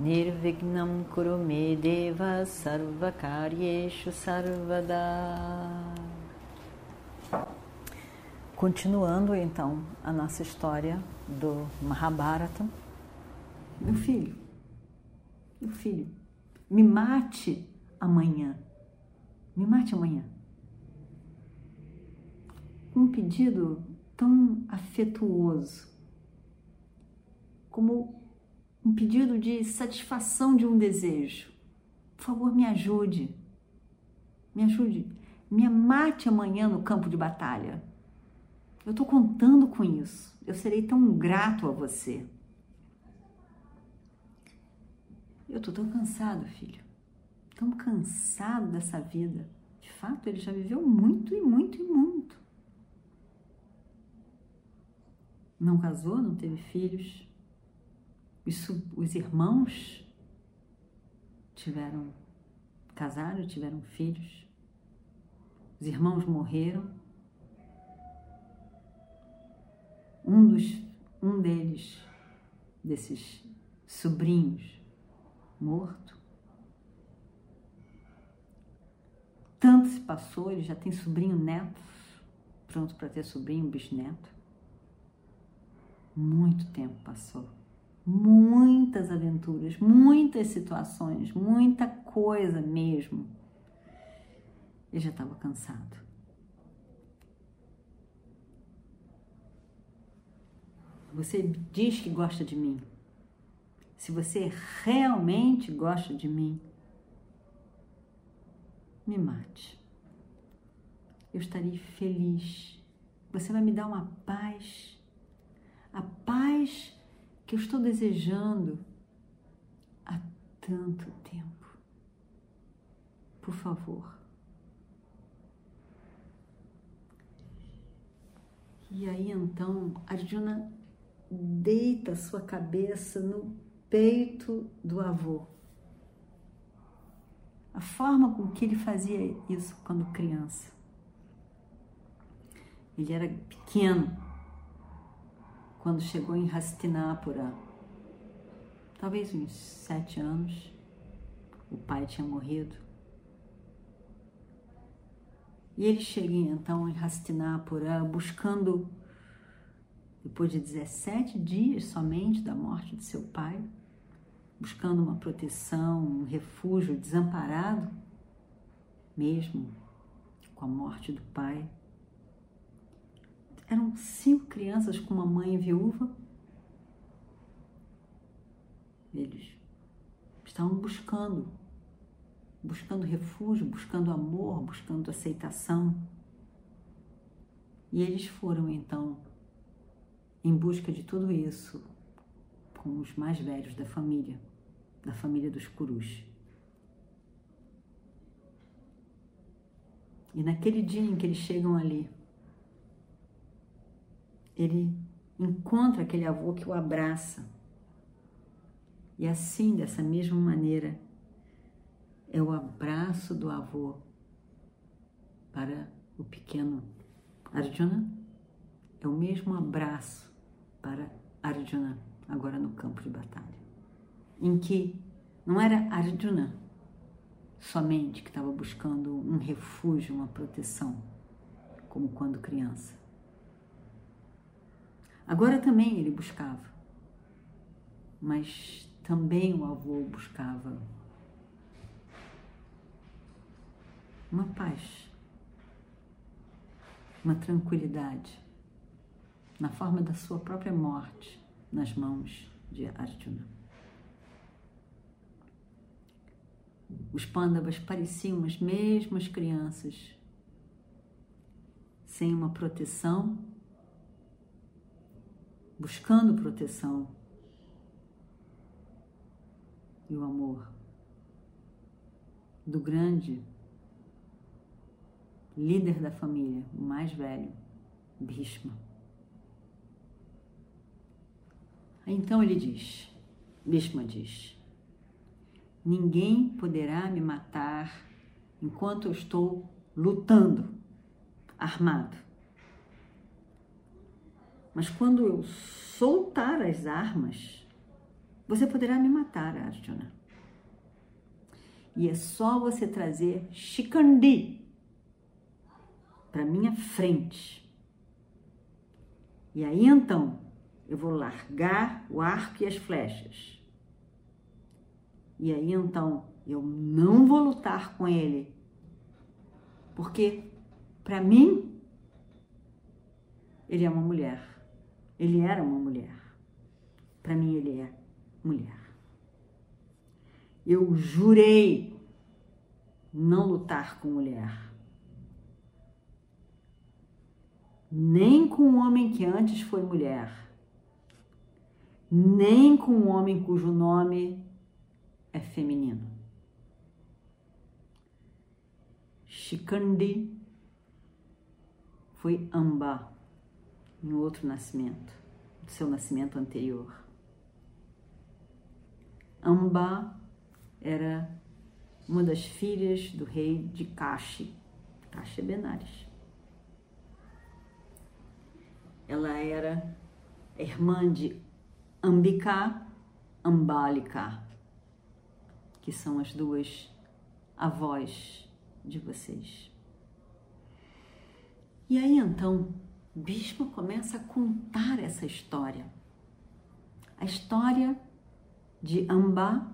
Nirvignam Kurumedeva Sarvakaryeshu Sarvada Continuando então a nossa história do Mahabharata. Meu filho, meu filho, me mate amanhã. Me mate amanhã. Um pedido tão afetuoso, como um pedido de satisfação de um desejo. Por favor, me ajude. Me ajude. Me mate amanhã no campo de batalha. Eu estou contando com isso. Eu serei tão grato a você. Eu estou tão cansado, filho. Tão cansado dessa vida. De fato, ele já viveu muito e muito e muito. Não casou, não teve filhos. Os, os irmãos tiveram casaram, tiveram filhos. Os irmãos morreram um dos um deles desses sobrinhos morto. Tanto se passou, ele já tem sobrinho neto, pronto para ter sobrinho bisneto. Muito tempo passou. Muitas aventuras, muitas situações, muita coisa mesmo. Ele já estava cansado. Você diz que gosta de mim. Se você realmente gosta de mim, me mate. Eu estarei feliz. Você vai me dar uma paz, a paz que eu estou desejando há tanto tempo. Por favor. E aí então, Arjuna deita sua cabeça no peito do avô. A forma com que ele fazia isso quando criança. Ele era pequeno quando chegou em Hastinapura, talvez uns sete anos. O pai tinha morrido. E ele chega então em Hastinapura buscando depois de 17 dias somente da morte de seu pai, buscando uma proteção, um refúgio, desamparado, mesmo com a morte do pai. Eram cinco crianças com uma mãe viúva. Eles estavam buscando, buscando refúgio, buscando amor, buscando aceitação. E eles foram então em busca de tudo isso com os mais velhos da família, da família dos Curus. E naquele dia em que eles chegam ali, ele encontra aquele avô que o abraça. E assim, dessa mesma maneira, é o abraço do avô para o pequeno Arjuna, é o mesmo abraço para Arjuna, agora no campo de batalha, em que não era Arjuna somente que estava buscando um refúgio, uma proteção, como quando criança. Agora também ele buscava, mas também o avô buscava. Uma paz, uma tranquilidade. Na forma da sua própria morte nas mãos de Arjuna. Os pândavas pareciam as mesmas crianças, sem uma proteção, buscando proteção e o amor do grande líder da família, o mais velho, Bhishma. Então ele diz, Bhishma diz, ninguém poderá me matar enquanto eu estou lutando, armado. Mas quando eu soltar as armas, você poderá me matar, Arjuna. E é só você trazer Shikandi para minha frente. E aí então eu vou largar o arco e as flechas. E aí então eu não vou lutar com ele, porque para mim ele é uma mulher. Ele era uma mulher. Para mim ele é mulher. Eu jurei não lutar com mulher. Nem com um homem que antes foi mulher, nem com um homem cujo nome é feminino. Shikandi foi Amba em outro nascimento, seu nascimento anterior. Amba era uma das filhas do rei de Kashi, Kashi Benares. Ela era irmã de Ambika, Ambalika, que são as duas avós de vocês. E aí então, Bhishma começa a contar essa história. A história de Amba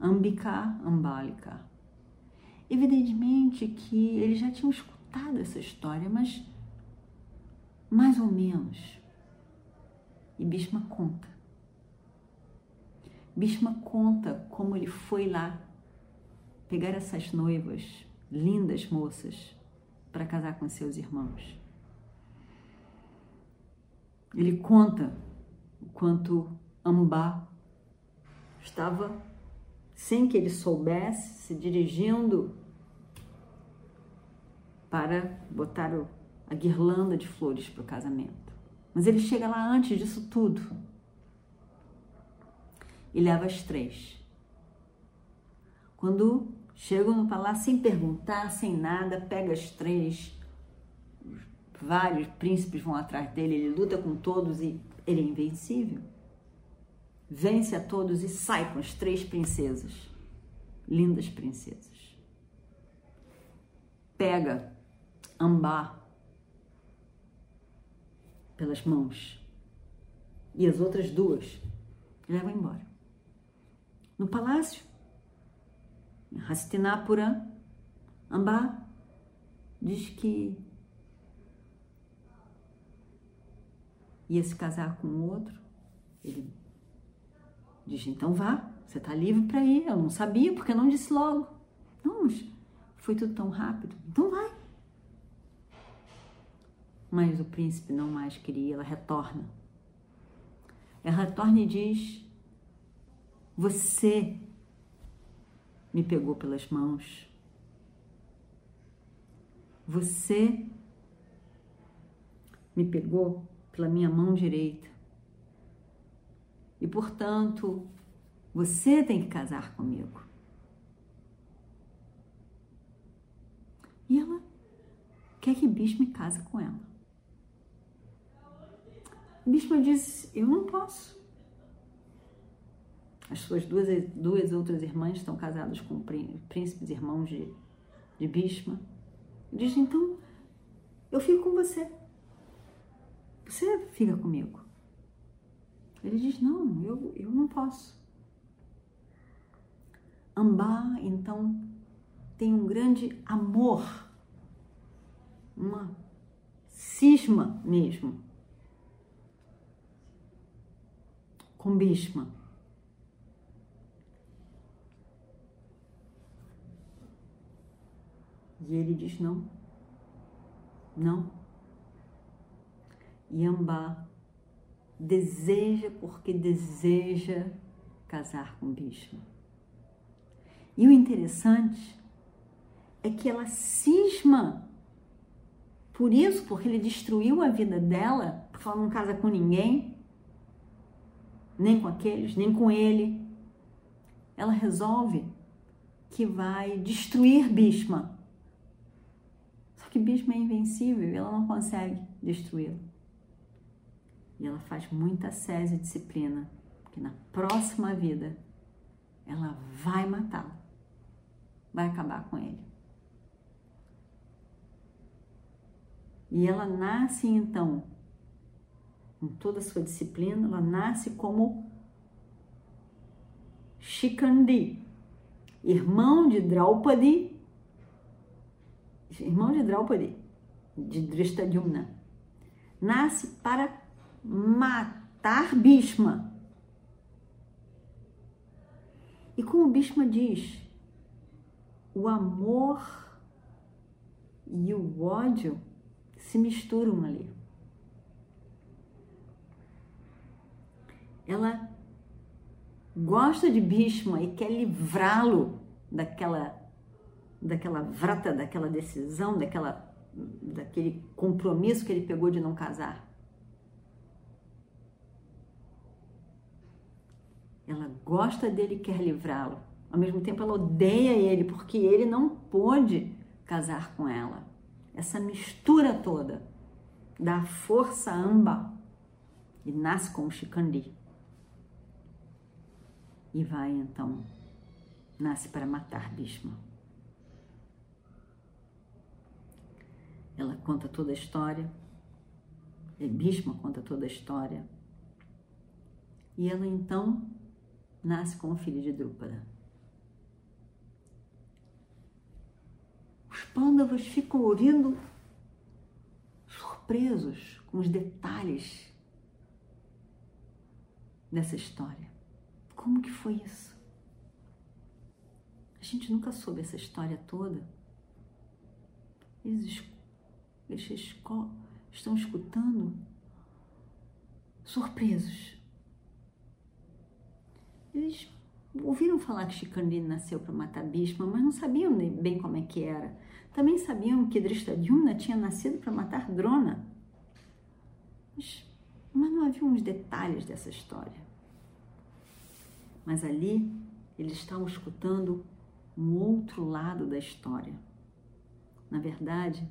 Ambika Ambalika. Evidentemente que eles já tinham escutado essa história, mas mais ou menos. E Bhishma conta. Bhishma conta como ele foi lá pegar essas noivas, lindas moças, para casar com seus irmãos. Ele conta o quanto Amba estava sem que ele soubesse, se dirigindo para botar a guirlanda de flores para o casamento. Mas ele chega lá antes disso tudo e leva as três. Quando chegam no palácio sem perguntar, sem nada, pega as três. Vários príncipes vão atrás dele, ele luta com todos e ele é invencível vence a todos e sai com as três princesas, lindas princesas. Pega Ambá pelas mãos e as outras duas leva embora. No palácio, Hastinapura, Ambá diz que ia se casar com outro. Ele Diz, então vá, você está livre para ir. Eu não sabia, porque não disse logo. Não, foi tudo tão rápido. Então vai. Mas o príncipe não mais queria, ela retorna. Ela retorna e diz: Você me pegou pelas mãos. Você me pegou pela minha mão direita. E, portanto, você tem que casar comigo. E ela quer que Bhishma case com ela. Bhishma diz: Eu não posso. As suas duas, duas outras irmãs estão casadas com príncipes irmãos de, de Bhishma. Diz: Então, eu fico com você. Você fica comigo. Ele diz: Não, eu, eu não posso. Ambá, então, tem um grande amor, uma cisma mesmo, com Bhishma. E ele diz: Não, não. E Ambá deseja porque deseja casar com Bhishma. E o interessante é que ela cisma por isso, porque ele destruiu a vida dela, porque ela não casa com ninguém, nem com aqueles, nem com ele. Ela resolve que vai destruir Bhishma. Só que Bhishma é invencível ela não consegue destruí-lo. E ela faz muita sese e disciplina, porque na próxima vida ela vai matá-lo, vai acabar com ele. E ela nasce então, com toda a sua disciplina, ela nasce como Shikandi, irmão de Draupadi, irmão de Draupadi, de Drishtadyumna. Nasce para matar Bhishma. E como Bhishma diz, o amor e o ódio se misturam ali. Ela gosta de Bhishma e quer livrá-lo daquela daquela vrata, daquela decisão, daquela daquele compromisso que ele pegou de não casar. Ela gosta dele e quer livrá-lo. Ao mesmo tempo, ela odeia ele porque ele não pôde casar com ela essa mistura toda dá força amba e nasce com o Shikandi. E vai então, nasce para matar Bhishma. Ela conta toda a história, e Bhishma conta toda a história. E ela então nasce com o filho de Drupada. Os pândavas ficam ouvindo surpresos com os detalhes dessa história. Como que foi isso? A gente nunca soube essa história toda. Eles, eles estão escutando surpresos. Eles ouviram falar que Shikandi nasceu para matar Bhishma, mas não sabiam bem como é que era. Também sabiam que Drishtadyumna tinha nascido para matar Drona. Mas, mas não havia uns detalhes dessa história. Mas ali eles estavam escutando um outro lado da história. Na verdade,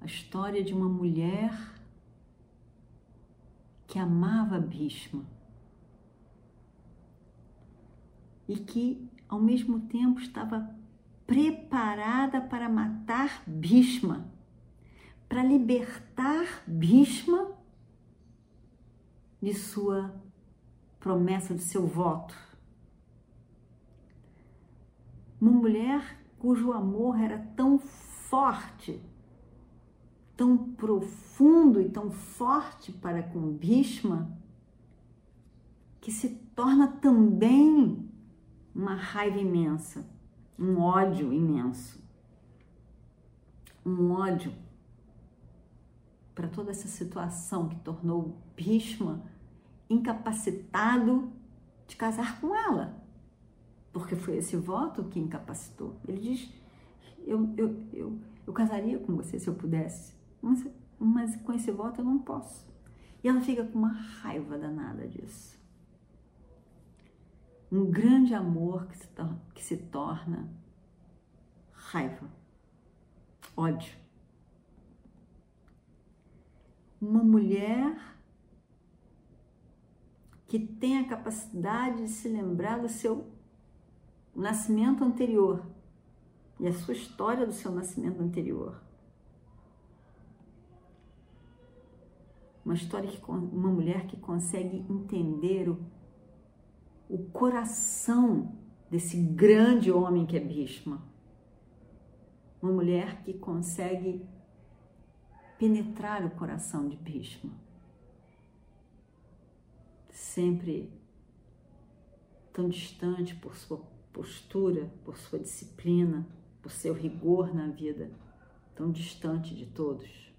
a história de uma mulher que amava Bhishma e que, ao mesmo tempo, estava preparada para matar Bhishma, para libertar Bhishma de sua promessa, de seu voto. Uma mulher cujo amor era tão forte, tão profundo e tão forte para com Bhishma, que se torna também uma raiva imensa um ódio imenso. Um ódio para toda essa situação que tornou Bhishma incapacitado de casar com ela. Porque foi esse voto que incapacitou. Ele diz: Eu, eu, eu, eu casaria com você se eu pudesse, mas, mas com esse voto eu não posso. E ela fica com uma raiva danada disso um grande amor que se, que se torna raiva, ódio. Uma mulher que tem a capacidade de se lembrar do seu nascimento anterior e a sua história do seu nascimento anterior. Uma história que uma mulher que consegue entender o o coração desse grande homem que é Bhishma. Uma mulher que consegue penetrar o coração de Bhishma. Sempre tão distante por sua postura, por sua disciplina, por seu rigor na vida, tão distante de todos.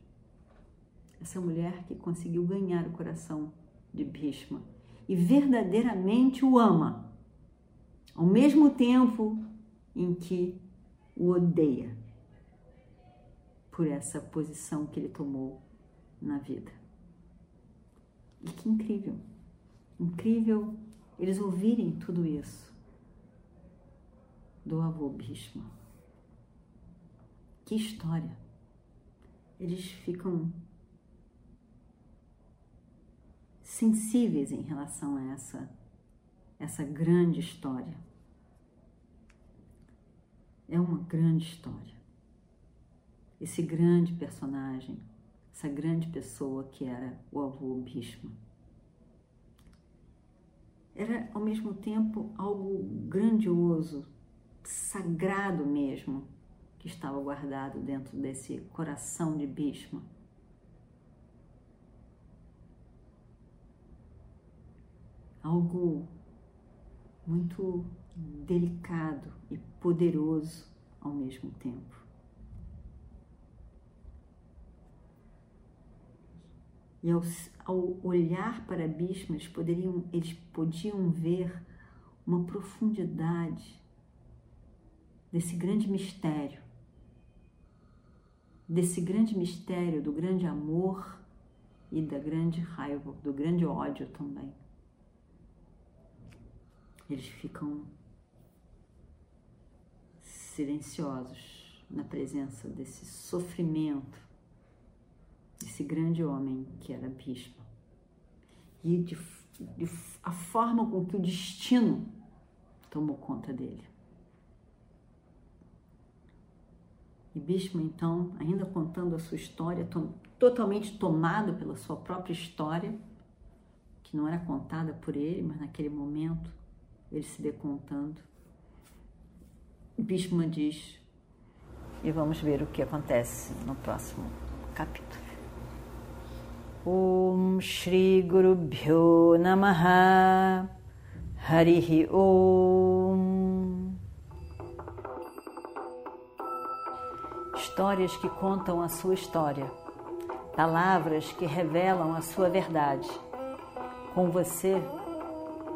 Essa mulher que conseguiu ganhar o coração de Bhishma e verdadeiramente o ama, ao mesmo tempo em que o odeia. por essa posição que ele tomou na vida. E que incrível, incrível eles ouvirem tudo isso do avô Bhishma. Que história! Eles ficam sensíveis em relação a essa, essa grande história. É uma grande história. Esse grande personagem, essa grande pessoa que era o avô Bhishma. Era ao mesmo tempo algo grandioso, sagrado mesmo, que estava guardado dentro desse coração de Bhishma. Algo muito delicado e poderoso ao mesmo tempo. E ao, ao olhar para Bhishma, eles, poderiam, eles podiam ver uma profundidade desse grande mistério desse grande mistério, do grande amor e da grande raiva, do grande ódio também. Eles ficam silenciosos na presença desse sofrimento, desse grande homem que era Bhishma. E de, de, a forma com que o destino tomou conta dele. E Bhishma, então, ainda contando a sua história, totalmente tomado pela sua própria história, que não era contada por ele, mas naquele momento ele se vê contando. Bhishma diz, e vamos ver o que acontece no próximo capítulo. Om Shri Guru Bhyo Namaha Harihi Om histórias que contam a sua história, palavras que revelam a sua verdade. Com você,